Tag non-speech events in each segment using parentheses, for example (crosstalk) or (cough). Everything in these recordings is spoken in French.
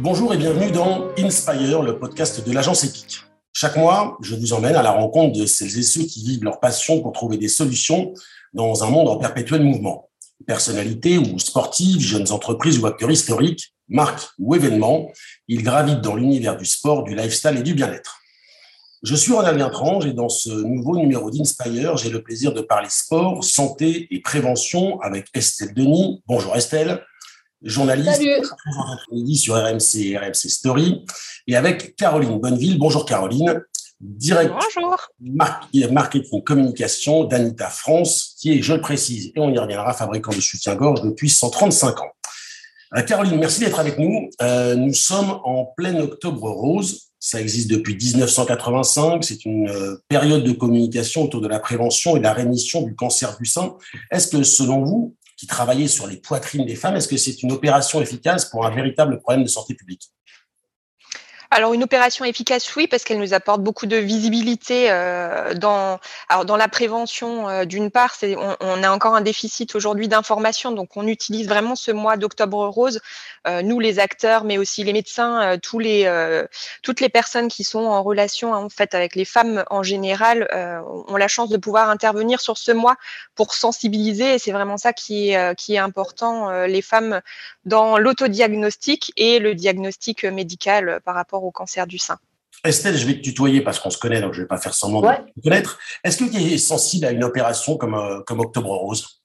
Bonjour et bienvenue dans Inspire, le podcast de l'agence EPIC. Chaque mois, je vous emmène à la rencontre de celles et ceux qui vivent leur passion pour trouver des solutions dans un monde en perpétuel mouvement. Personnalités ou sportives, jeunes entreprises ou acteurs historiques, marques ou événements, ils gravitent dans l'univers du sport, du lifestyle et du bien-être. Je suis Ronald Guintrange et dans ce nouveau numéro d'Inspire, j'ai le plaisir de parler sport, santé et prévention avec Estelle Denis. Bonjour Estelle journaliste sur RMC et RMC Story, et avec Caroline Bonneville. Bonjour Caroline, directrice marketing communication d'Anita France, qui est, je le précise, et on y reviendra, fabricant de soutien-gorge depuis 135 ans. Euh, Caroline, merci d'être avec nous. Euh, nous sommes en plein octobre rose. Ça existe depuis 1985. C'est une euh, période de communication autour de la prévention et de la rémission du cancer du sein. Est-ce que, selon vous, qui travaillait sur les poitrines des femmes. Est-ce que c'est une opération efficace pour un véritable problème de santé publique? Alors une opération efficace, oui, parce qu'elle nous apporte beaucoup de visibilité euh, dans, alors dans la prévention. Euh, d'une part, on, on, a encore un déficit aujourd'hui d'information, donc on utilise vraiment ce mois d'octobre rose, euh, nous les acteurs, mais aussi les médecins, euh, tous les, euh, toutes les personnes qui sont en relation en fait avec les femmes en général ont la chance de pouvoir intervenir sur ce mois pour sensibiliser. Et c'est vraiment ça qui est, qui est important, les femmes dans l'autodiagnostic et le diagnostic médical par rapport au cancer du sein. Estelle, je vais te tutoyer parce qu'on se connaît, donc je ne vais pas faire semblant de te connaître. Est-ce que tu es sensible à une opération comme, euh, comme Octobre Rose?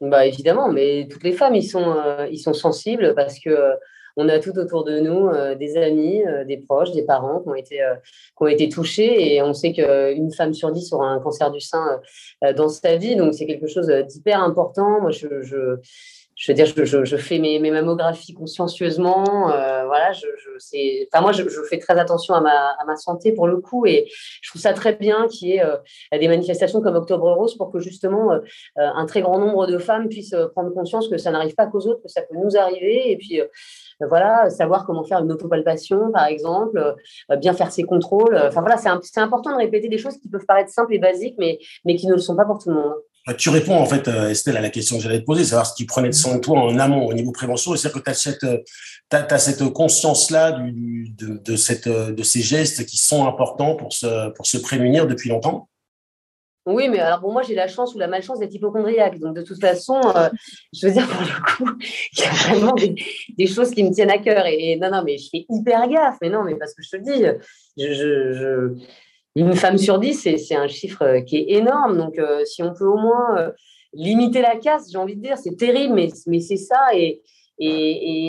Bah, Évidemment, mais toutes les femmes, ils sont, euh, ils sont sensibles parce que euh, on a tout autour de nous des amis, des proches, des parents qui ont été, qui ont été touchés et on sait qu'une femme sur dix aura un cancer du sein dans sa vie, donc c'est quelque chose d'hyper important. Moi, je, je je veux dire, je, je, fais mes, mes, mammographies consciencieusement. Euh, voilà, je, je enfin moi, je, fais très attention à ma, à ma, santé pour le coup, et je trouve ça très bien qu'il y ait euh, des manifestations comme Octobre Rose pour que justement euh, un très grand nombre de femmes puissent prendre conscience que ça n'arrive pas qu'aux autres, que ça peut nous arriver, et puis voilà, savoir comment faire une autopalpation, par exemple, bien faire ses contrôles. Enfin voilà, c'est important de répéter des choses qui peuvent paraître simples et basiques, mais, mais qui ne le sont pas pour tout le monde. Bah, tu réponds en fait, euh, Estelle, à la question que j'allais te poser, savoir si tu prenais de soin de toi en amont au niveau prévention. C'est-à-dire que tu as cette, euh, as, cette conscience-là de, de, euh, de ces gestes qui sont importants pour se, pour se prémunir depuis longtemps oui, mais alors bon, moi j'ai la chance ou la malchance d'être hypochondriaque. Donc de toute façon, je veux dire, pour le coup, (laughs) il y a vraiment des, choses qui me tiennent à cœur. Et, non, non, mais je fais hyper gaffe. Mais non, mais parce que je te le dis, une femme sur dix, c'est un chiffre euh, qui est énorme. Donc, euh, si on peut au moins euh, limiter la casse, j'ai envie de dire, c'est terrible, mais, c'est ça. Et,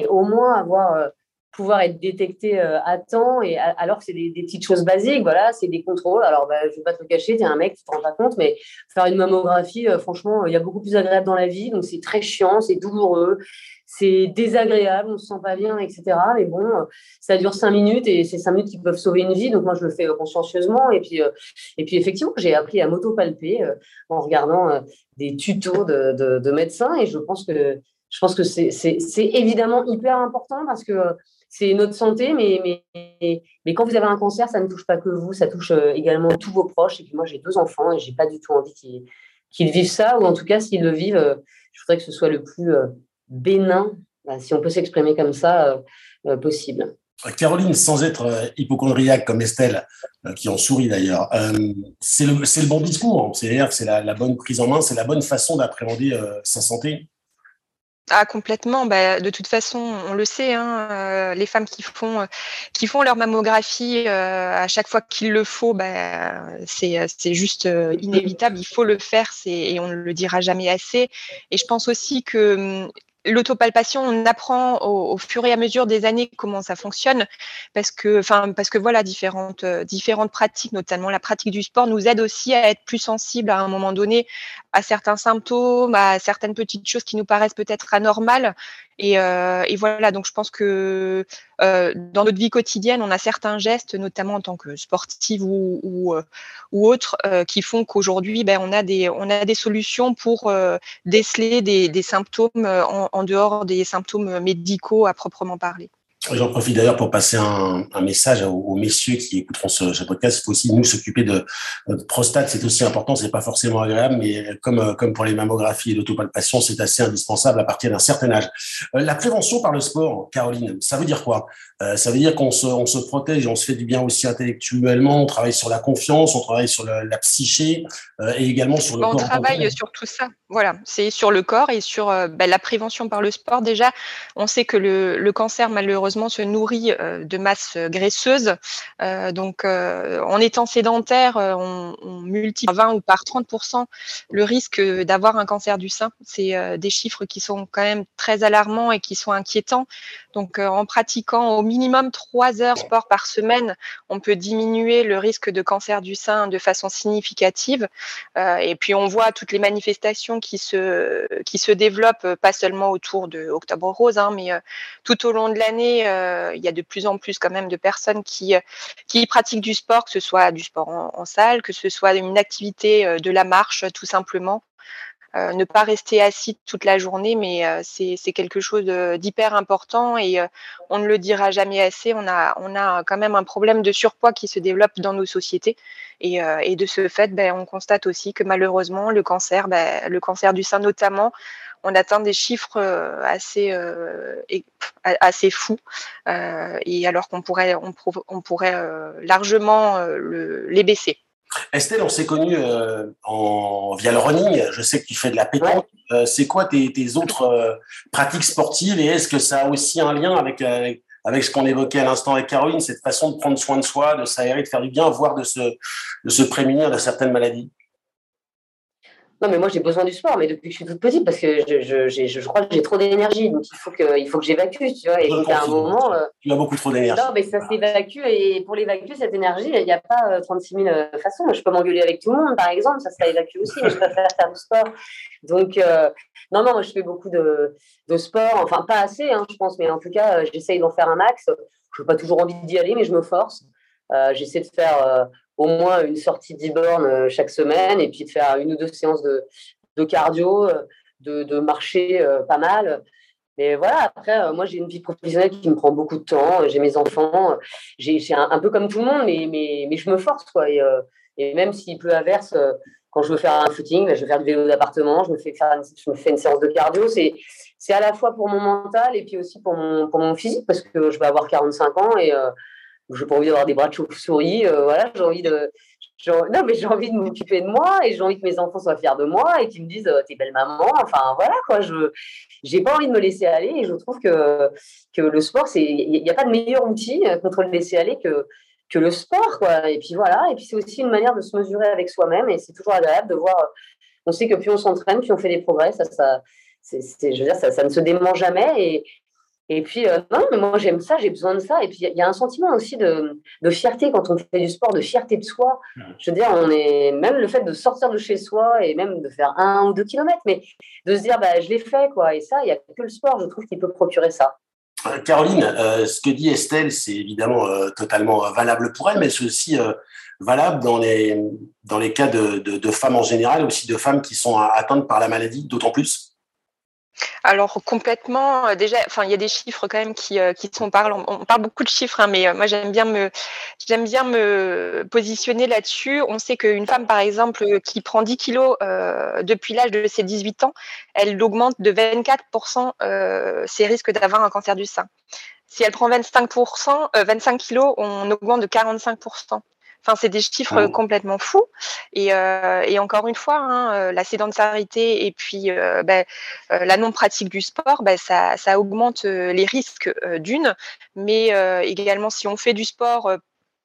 au moins avoir, pouvoir être détecté à temps, et alors que c'est des, petites choses basiques, voilà, c'est des contrôles. Alors, bah, je ne vais pas te le cacher, tu es un mec, tu ne te rends pas compte, mais faire une mammographie, franchement, il y a beaucoup plus agréable dans la vie. Donc, c'est très chiant, c'est douloureux c'est désagréable, on se sent pas bien, etc. Mais bon, ça dure cinq minutes et c'est cinq minutes qui peuvent sauver une vie. Donc moi, je le fais euh, consciencieusement. Et puis, euh, et puis effectivement, j'ai appris à m'auto-palper euh, en regardant des tutos de, médecins. Et je pense que je pense que c'est évidemment hyper important parce que c'est notre santé, mais, quand vous avez un cancer, ça ne touche pas que vous, ça touche également tous vos proches. Et puis moi, j'ai deux enfants et j'ai pas du tout envie qu'ils vivent ça, ou en tout cas, s'ils le vivent, je voudrais que ce soit le plus bénin, bah, si on peut s'exprimer comme ça, euh, euh, possible. Caroline, sans être euh, hypochondriaque comme Estelle, qui en sourit d'ailleurs, c'est le, bon discours, c'est-à-dire que c'est la, bonne prise en main, c'est la bonne façon d'appréhender sa santé ah complètement. Bah, de toute façon, on le sait, hein, les femmes qui font qui font leur mammographie à chaque fois qu'il le faut, bah, c'est juste inévitable. Il faut le faire, et on ne le dira jamais assez. Et je pense aussi que hum, l'autopalpation, on apprend au, fur et à mesure des années comment ça fonctionne, parce que, voilà, différentes, euh, différentes pratiques, notamment la pratique du sport, nous aident aussi à être plus sensibles à un moment donné à certains symptômes, à certaines petites choses qui nous paraissent peut-être anormales. Et, euh, et, voilà, donc je pense que euh, dans notre vie quotidienne, on a certains gestes, notamment en tant que sportive ou, ou, euh, euh, qui font qu'aujourd'hui, ben, on, a des, on a des solutions pour déceler des, symptômes en, dehors des symptômes médicaux à proprement parler. J'en profite d'ailleurs pour passer un, message aux, messieurs qui écouteront ce, podcast. Il faut aussi nous s'occuper de notre prostate. C'est aussi important. C'est pas forcément agréable, mais comme comme pour les mammographies et l'autopalpation, c'est assez indispensable à partir d'un certain âge. Euh, la prévention par le sport, Caroline, ça veut dire quoi? Euh, Ça veut dire qu'on se, on se protège, on se fait du bien aussi intellectuellement. On travaille sur la confiance, on travaille sur la psyché euh, et également sur le corps. On travaille sur tout ça. Voilà, c'est sur le corps et sur ben, la prévention par le sport. Déjà, on sait que le, le cancer malheureusement se nourrit euh, de masse graisseuse. Euh, donc, euh, en étant sédentaire, on, multiplie par 20 ou par 30% le risque d'avoir un cancer du sein. C'est des chiffres qui sont quand même très alarmants et qui sont inquiétants. Donc, en pratiquant au minimum 3 heures sport par semaine, on peut diminuer le risque de cancer du sein de façon significative. et puis, on voit toutes les manifestations qui se, qui se développent, pas seulement autour de Octobre Rose, hein, mais tout au long de l'année, euh, il y a de plus en plus quand même de personnes qui, euh, qui pratiquent du sport, que ce soit du sport en, salle, que ce soit une activité euh, de la marche tout simplement. ne pas rester assis toute la journée, mais c'est quelque chose d'hyper important et on ne le dira jamais assez. On a, on a quand même un problème de surpoids qui se développe dans nos sociétés et, et de ce fait, ben, on constate aussi que malheureusement le cancer, ben, le cancer du sein notamment, on atteint des chiffres euh, assez, euh, assez fous. Euh, et alors qu'on pourrait, on, pourrait largement les baisser. Estelle, on s'est connu en, via le running. Je sais que tu fais de la pétanque. c'est quoi tes, autres pratiques sportives et est-ce que ça a aussi un lien avec, avec, ce qu'on évoquait à l'instant avec Caroline, cette façon de prendre soin de soi, de s'aérer, de faire du bien, voire de se, de se prémunir de certaines maladies? Non, mais moi, j'ai besoin du sport, mais depuis que je suis toute petite, parce que je, je, je crois que j'ai trop d'énergie, donc il faut que, il faut que j'évacue, tu vois. Et donc, à un moment. Euh, tu as beaucoup trop d'énergie. Non, mais ça s'évacue, et pour l'évacuer, cette énergie, il n'y a pas 36 euh, 000 euh, façons. Je peux m'engueuler avec tout le monde, par exemple, ça, ça évacue aussi, mais je préfère faire du sport. Donc, non, non, moi, je fais beaucoup de, de sport, enfin, pas assez, hein, je pense, mais en tout cas, j'essaye d'en faire un max. Je n'ai pas toujours envie d'y aller, mais je me force. J'essaie de faire au moins une sortie d'e-born euh, chaque semaine et puis de faire une ou deux séances de, de cardio, euh, de, de marcher euh, pas mal. Mais voilà, après, moi, j'ai une vie professionnelle qui me prend beaucoup de temps. J'ai mes enfants. J'ai un, un, peu comme tout le monde, mais, mais, je me force. Quoi. Et, et même s'il pleut averse, quand je veux faire un footing, ben, je vais faire du vélo d'appartement, je, me fais faire je me fais une séance de cardio. C'est à la fois pour mon mental et puis aussi pour mon, pour mon physique, parce que je vais avoir 45 ans et n'ai pas envie d'avoir des bras de chauve-souris. Euh, voilà, j'ai envie de. Non, mais j'ai envie de m'occuper de moi et j'ai envie que mes enfants soient fiers de moi et qu'ils me disent euh, T'es belle maman. Enfin, voilà, quoi. Je n'ai pas envie de me laisser aller et je trouve que, que le sport, il n'y a pas de meilleur outil euh, contre le laisser aller que, que le sport, quoi. Et puis voilà. Et puis c'est aussi une manière de se mesurer avec soi-même et c'est toujours agréable de voir. On sait que plus on s'entraîne, plus on fait des progrès. Ça, ça, c'est, je veux dire, ça, ça, ne se dément jamais. Et, et puis, euh, non, mais moi j'aime ça, j'ai besoin de ça. Et puis, il y, a un sentiment aussi de, de, fierté quand on fait du sport, de fierté de soi. Je veux dire, on est même le fait de sortir de chez soi et même de faire un ou deux kilomètres, mais de se dire, bah, je l'ai fait, quoi. Et ça, il n'y a que le sport, je trouve, qui peut procurer ça. Euh, Caroline, euh, ce que dit Estelle, c'est évidemment totalement valable pour elle, mais c'est aussi valable dans les, dans les cas de, de, de femmes en général, aussi de femmes qui sont atteintes par la maladie, d'autant plus alors complètement, euh, déjà, enfin il y a des chiffres quand même qui, euh, qui sont parlent. On, parle beaucoup de chiffres, hein, mais euh, moi j'aime bien me j'aime bien me positionner là-dessus. On sait qu'une femme par exemple qui prend 10 kilos depuis l'âge de ses 18 ans, elle augmente de 24% ses risques d'avoir un cancer du sein. Si elle prend 25%, 25 kilos, on augmente de 45%. Enfin, c'est des chiffres mmh. complètement fous. Et, euh, et, encore une fois, hein, euh, la sédentarité et puis euh, ben, la non-pratique du sport, ben, ça, ça, augmente les risques d'une, mais également si on fait du sport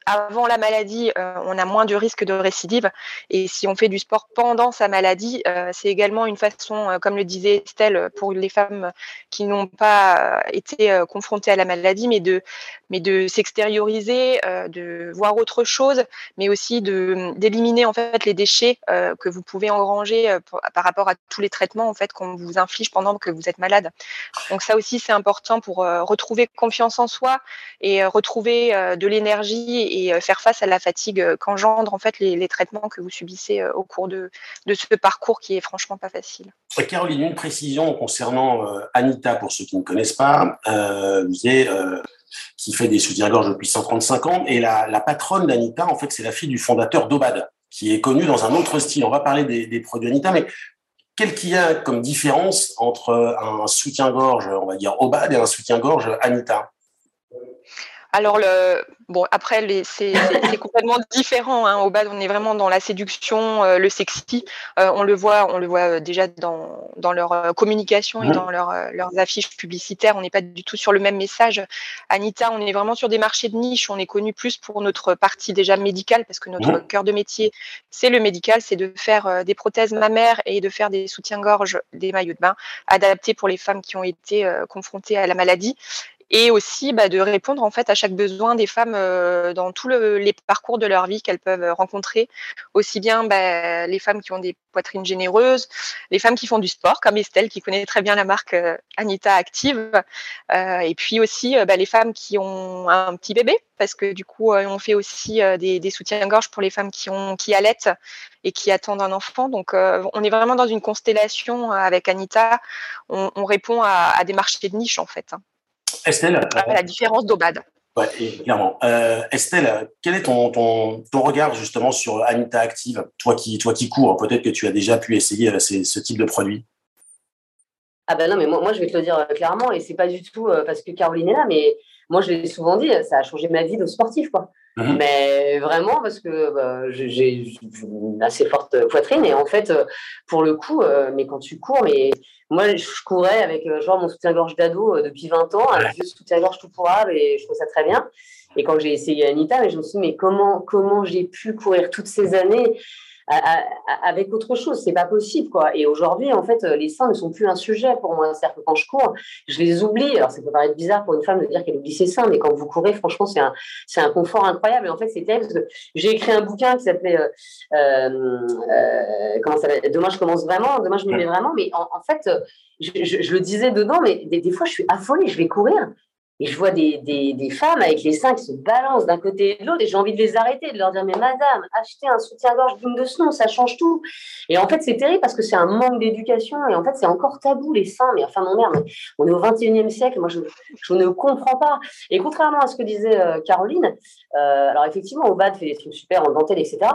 avant la maladie, euh, on a moins de risques de récidive. Et si on fait du sport pendant sa maladie, euh, c'est également une façon, euh, comme le disait Estelle, pour les femmes qui n'ont pas été confrontées à la maladie, mais de, mais de s'extérioriser, de voir autre chose, mais aussi d'éliminer en fait les déchets que vous pouvez engranger par rapport à tous les traitements en fait qu'on vous inflige pendant que vous êtes malade. Donc ça aussi c'est important pour retrouver confiance en soi et retrouver de l'énergie et, faire face à la fatigue qu'engendrent en fait les, traitements que vous subissez au cours de, ce parcours qui est franchement pas facile. Caroline, une précision concernant Anita pour ceux qui ne connaissent pas. vous qui fait des soutiens-gorge depuis 135 ans. Et la, patronne d'Anita, en fait, c'est la fille du fondateur d'Obad, qui est connu dans un autre style. On va parler des, des produits Anita, mais quel qu'il y a comme différence entre un soutien-gorge, on va dire Obad, et un soutien-gorge Anita? Alors, le, bon, après, c'est complètement différent. Hein. Au bas, on est vraiment dans la séduction, euh, le sexy. Euh, on le voit, on le voit euh, déjà dans, dans leur communication et dans leurs affiches publicitaires. On n'est pas du tout sur le même message. Anita, on est vraiment sur des marchés de niche. On est connu plus pour notre partie déjà médicale, parce que notre mmh. cœur de métier, c'est le médical, c'est de faire des prothèses mammaires et de faire des soutiens-gorge, des maillots de bain adaptés pour les femmes qui ont été confrontées à la maladie et aussi bah, de répondre en fait à chaque besoin des femmes euh, dans tous les parcours de leur vie qu'elles peuvent rencontrer, aussi bien bah, les femmes qui ont des poitrines généreuses, les femmes qui font du sport comme Estelle qui connaît très bien la marque euh, Anita Active, euh, et puis aussi bah, les femmes qui ont un petit bébé parce que du coup on fait aussi des, soutiens-gorge pour les femmes qui allaitent et qui attendent un enfant. Donc on est vraiment dans une constellation avec Anita. On, répond à, à, des marchés de niche en fait. Hein. Estelle ah, La différence d'Obad. Ouais, clairement. Euh, Estelle, quel est ton, ton, ton, regard justement sur Anita Active? Toi qui, toi qui cours, peut-être que tu as déjà pu essayer euh, ce type de produit. Ah ben non, mais moi, moi je vais te le dire euh, clairement, et c'est pas du tout parce que Caroline est là, mais moi je l'ai souvent dit, ça a changé ma vie de sportif, quoi. Mhm. Mais vraiment parce que bah, j'ai une assez forte poitrine et en fait, pour le coup, mais quand tu cours, mais moi, je courais avec euh, genre mon soutien-gorge d'ado euh, depuis 20 ans, un vieux soutien-gorge tout pourrable et je trouve ça très bien. Et quand j'ai essayé Anita, mais je me suis dit, mais comment, comment j'ai pu courir toutes ces années? Avec autre chose. C'est pas possible, quoi. Et aujourd'hui, en fait, les seins ne sont plus un sujet pour moi. C'est-à-dire que quand je cours, je les oublie. Alors, ça peut paraître bizarre pour une femme de dire qu'elle oublie ses seins, mais quand vous courez, franchement, c'est un, c'est un confort incroyable. Et en fait, c'est terrible parce que j'ai écrit un bouquin qui s'appelait euh, euh, comment ça Demain, je commence vraiment. Demain, je me mets vraiment. Mais en, fait, je, je, le disais dedans, mais des, des fois, je suis affolée. Je vais courir. Et je vois des, des, femmes avec les seins qui se balancent d'un côté et de l'autre, et j'ai envie de les arrêter, de leur dire Mais madame, achetez un soutien-gorge digne de ce nom, ça change tout. Et en fait, c'est terrible parce que c'est un manque d'éducation, et en fait, c'est encore tabou, les seins. Mais enfin, mon merde, on est au 21e siècle, moi, je, je, ne comprends pas. Et contrairement à ce que disait euh, Caroline, euh, alors effectivement, Obad fait des trucs super en dentelle, etc.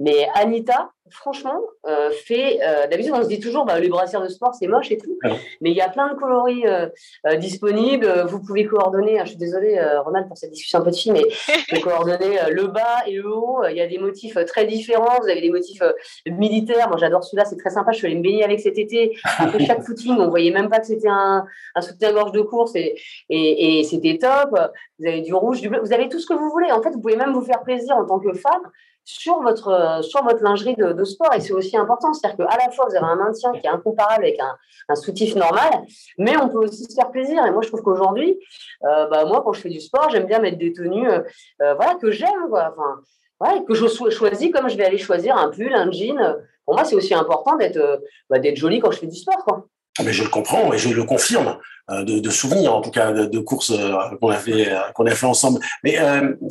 Mais Anita, franchement, euh, fait. Euh, D'habitude, on se dit toujours, bah, les brassières de sport, c'est moche et tout. Mais il y a plein de coloris euh, euh, disponibles. Vous pouvez coordonner. Hein, je suis désolée, Ronald, pour cette discussion un peu de fille, mais (laughs) vous pouvez coordonner le bas et le haut. Il y a des motifs très différents. Vous avez des motifs militaires. Moi, j'adore celui-là. C'est très sympa. Je suis allée me baigner avec cet été. Après chaque footing, on voyait même pas que c'était un, un soutien-gorge de course et, et, et c'était top. Vous avez du rouge, du bleu. Vous avez tout ce que vous voulez. En fait, vous pouvez même vous faire plaisir en tant que femme sur votre, euh, sur votre lingerie de, sport. Et c'est aussi important. C'est-à-dire qu'à la fois, vous avez un maintien qui est incomparable avec un, un soutif normal, mais on peut aussi se faire plaisir. Et moi, je trouve qu'aujourd'hui, euh, bah, moi, quand je fais du sport, j'aime bien mettre des tenues euh, voilà, que j'aime. Enfin, que je choisis comme je vais aller choisir un pull, un jean. Pour moi, c'est aussi important d'être bah, d'être jolie quand je fais du sport. Quoi. Ah, mais je le comprends et je le confirme. Euh, de, de, souvenirs, en tout cas, de, de courses euh, qu'on a fait, euh, qu'on a fait ensemble. Mais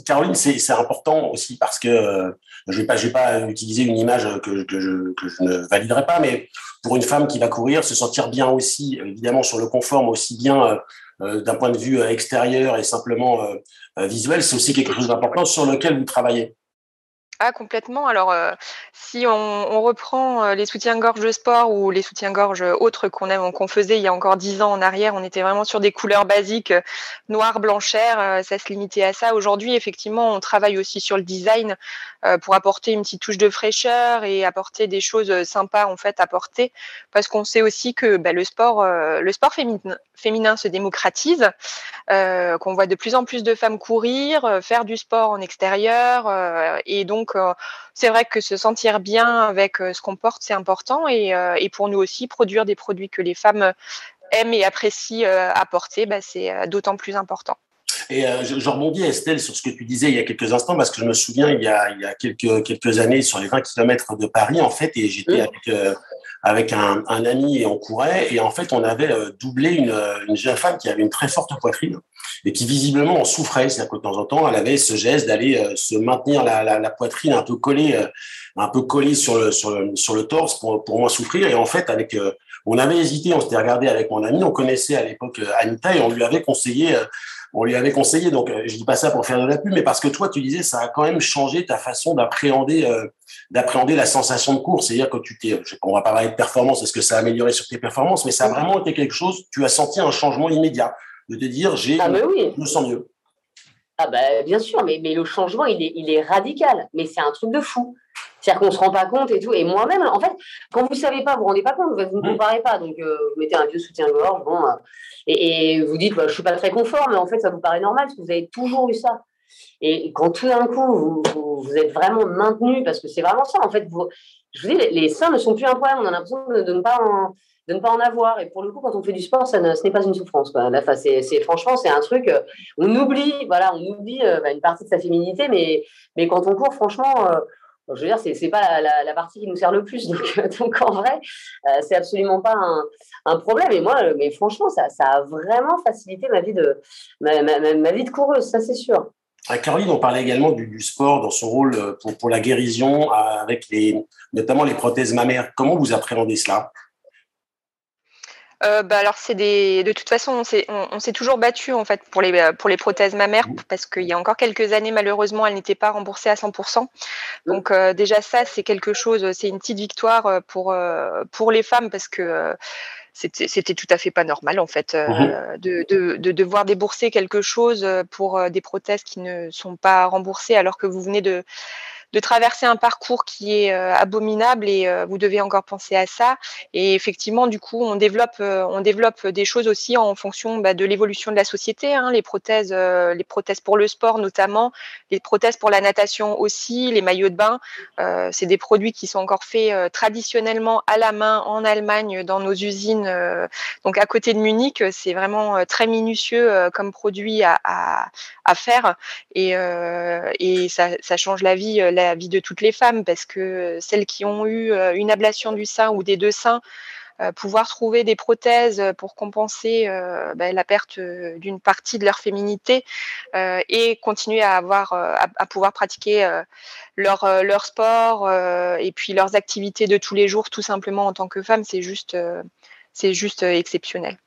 Caroline, c'est important aussi parce que je vais pas, je vais pas utiliser une image que, que, je, que je ne validerai pas, mais pour une femme qui va courir, se sentir bien aussi, évidemment sur le confort, mais aussi bien d'un point de vue extérieur et simplement visuel, c'est aussi quelque chose d'important sur lequel vous travaillez. Ah, complètement. Alors, euh, si on, reprend euh, les soutiens-gorge de sport ou les soutiens-gorge autres qu'on faisait il y a encore dix ans en arrière, on était vraiment sur des couleurs basiques, euh, noir, blanchère, ça se limitait à ça. Aujourd'hui, effectivement, on travaille aussi sur le design pour apporter une petite touche de fraîcheur et apporter des choses sympas en fait à porter, parce qu'on sait aussi que bah, le sport, le sport féminin, féminin se démocratise, qu'on voit de plus en plus de femmes courir, faire du sport en extérieur, et donc donc, euh, c'est vrai que se sentir bien avec euh, ce qu'on porte, c'est important. Euh, et, pour nous aussi, produire des produits que les femmes aiment et apprécient apporter, bah, c'est d'autant plus important. Et euh, je, rebondis, Estelle, sur ce que tu disais il y a quelques instants, parce que je me souviens, il y a, il y a quelques, quelques années, sur les 20 km de Paris, en fait, et j'étais avec, euh, avec un, un, ami et on courait, et en fait, on avait euh, doublé une, une jeune femme qui avait une très forte poitrine et qui visiblement en souffrait. C'est-à-dire que de temps en temps, elle avait ce geste d'aller se maintenir la, la, la, poitrine un peu collée, un peu collée sur le, sur le, sur le torse pour, pour moins souffrir. Et en fait, avec on avait hésité, on s'était regardé avec mon ami, on connaissait à l'époque Anita et on lui avait conseillé on lui avait conseillé. Donc, euh, je dis pas ça pour faire de la pub, mais parce que toi, tu disais, ça a quand même changé ta façon d'appréhender, euh, d'appréhender la sensation de course. C'est-à-dire que tu t'es, on va pas parler de performance, est-ce que ça a amélioré sur tes performances, mais ça a vraiment été quelque chose. Tu as senti un changement immédiat de te dire, j'ai, ah, oui. je me sens mieux. Ah ben, bien sûr, mais, mais le changement, il est, il est radical. Mais c'est un truc de fou. C'est-à-dire qu'on ne se rend pas compte et tout. Et moi-même, en fait, quand vous ne savez pas, vous ne vous rendez pas compte, vous ne mmh. comparez pas. Donc, euh, vous mettez un vieux soutien-gorge, bon, euh, et, vous dites, bah, je ne suis pas très confort, mais en fait, ça vous paraît normal parce que vous avez toujours eu ça. Et quand tout d'un coup, vous, vous, êtes vraiment maintenu, parce que c'est vraiment ça, en fait, vous, je vous dis, les, seins ne sont plus un problème, on a l'impression de, ne pas en, de ne pas en avoir. Et pour le coup, quand on fait du sport, ça ce n'est pas une souffrance. Quoi. c'est, franchement, c'est un truc, euh, on oublie, voilà, on oublie bah, une partie de sa féminité, mais, mais quand on court, franchement, je veux dire, c'est n'est pas la, partie qui nous sert le plus. Donc, (laughs) en vrai, euh, c'est absolument pas un, problème. Et moi, euh, mais franchement, ça, a vraiment facilité ma vie de, ma, vie de coureuse, ça c'est sûr. À Caroline, on parlait également du, sport dans son rôle euh, pour, la guérison, avec les, notamment les prothèses mammaires. Comment vous appréhendez cela? Euh, bah alors c'est des de toute façon on s'est on, s'est toujours battu en fait pour les pour les prothèses mammaires parce qu'il y a encore quelques années malheureusement elles n'étaient pas remboursées à 100%. Donc euh, déjà ça c'est quelque chose c'est une petite victoire euh, pour pour les femmes parce que c'était tout à fait pas normal en fait mmh de, de, de, devoir débourser quelque chose pour des prothèses qui ne sont pas remboursées alors que vous venez de de traverser un parcours qui est euh, abominable et euh, vous devez encore penser à ça. Et effectivement, du coup, on développe, euh, on développe des choses aussi en fonction bah, de l'évolution de la société. Hein, les prothèses, les prothèses pour le sport notamment, les prothèses pour la natation aussi, les maillots de bain. c'est des produits qui sont encore faits traditionnellement à la main en Allemagne dans nos usines. donc à côté de Munich, c'est vraiment très minutieux comme produit à, à, à faire et, et ça, ça, change la vie la vie de toutes les femmes parce que celles qui ont eu euh, une ablation du sein ou des deux seins, euh, pouvoir trouver des prothèses pour compenser euh, bah, la perte d'une partie de leur féminité et continuer à avoir à, pouvoir pratiquer leur, leur sport et puis leurs activités de tous les jours tout simplement en tant que femme c'est juste c'est juste exceptionnel.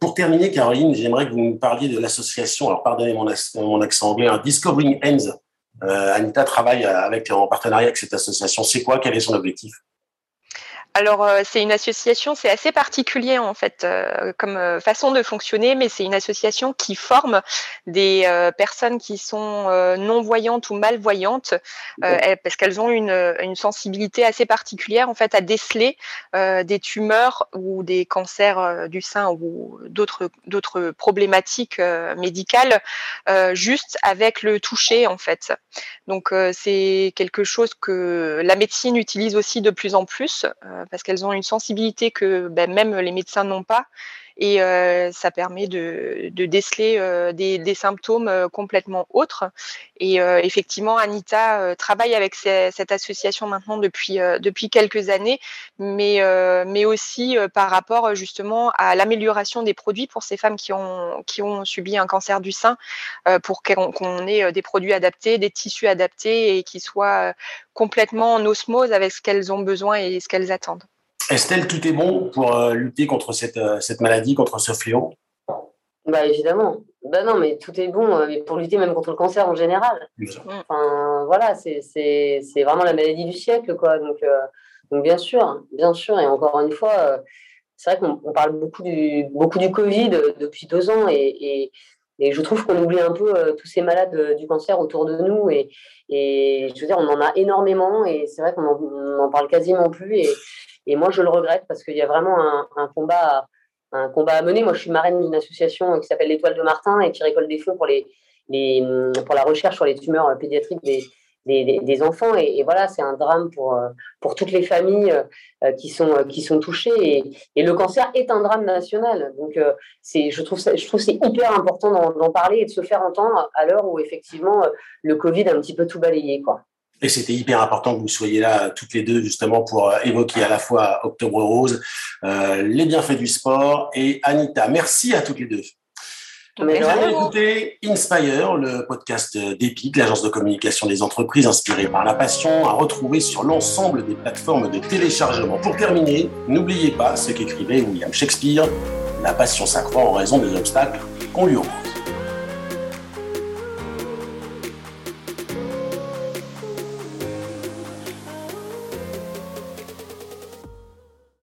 pour terminer, Caroline, j'aimerais que vous nous parliez de l'association, alors pardonnez mon, mon accent anglais, hein, Discovering Ends, euh, Anita travaille avec, en partenariat avec cette association. C'est quoi? Quel est son objectif? Alors, euh, c'est une association, c'est assez particulier en fait euh, comme euh, façon de fonctionner, mais c'est une association qui forme des personnes qui sont non-voyantes ou malvoyantes, parce qu'elles ont une, une, sensibilité assez particulière en fait à déceler des tumeurs ou des cancers du sein ou d'autres d'autres problématiques médicales juste avec le toucher en fait. Donc, c'est quelque chose que la médecine utilise aussi de plus en plus parce qu'elles ont une sensibilité que ben, même les médecins n'ont pas. Et ça permet de, déceler des, symptômes complètement autres. Et effectivement, Anita travaille avec cette association maintenant depuis, quelques années, mais, aussi par rapport justement à l'amélioration des produits pour ces femmes qui ont, qui ont subi un cancer du sein, pour qu'on ait des produits adaptés, des tissus adaptés et qui soient complètement en osmose avec ce qu'elles ont besoin et ce qu'elles attendent. Estelle, tout est bon pour euh, lutter contre cette, euh, cette, maladie, contre ce fléau? Bah, Évidemment. Bah non, mais tout est bon euh, pour lutter même contre le cancer en général. Enfin, voilà, c'est vraiment la maladie du siècle. Quoi. Donc, donc, bien sûr, bien sûr. Et encore une fois, c'est vrai qu'on parle beaucoup du, beaucoup du Covid depuis deux ans et, et, je trouve qu'on oublie un peu tous ces malades du cancer autour de nous. Et, et je veux dire, on en a énormément et c'est vrai qu'on n'en parle quasiment plus. Et, et moi, je le regrette parce qu'il y a vraiment un, combat, un combat à mener. Moi, je suis marraine d'une association qui s'appelle l'Étoile de Martin et qui récolte des fonds pour, les, pour la recherche sur les tumeurs pédiatriques des, des, enfants. Et, voilà, c'est un drame pour, pour toutes les familles qui, sont, qui sont touchées. Et, le cancer est un drame national. Donc, je trouve, ça, je trouve c'est hyper important d'en, parler et de se faire entendre à l'heure où effectivement le Covid a un petit peu tout balayé. Quoi. Et c'était hyper important que vous soyez là toutes les deux justement pour évoquer à la fois Octobre Rose, les bienfaits du sport et Anita. Merci à toutes les deux. Vous avez écouté Inspire, le podcast d'EPIC, l'agence de communication des entreprises inspirée par la passion, à retrouver sur l'ensemble des plateformes de téléchargement. Pour terminer, n'oubliez pas ce qu'écrivait William Shakespeare, la passion s'accroît en raison des obstacles qu'on lui oppose.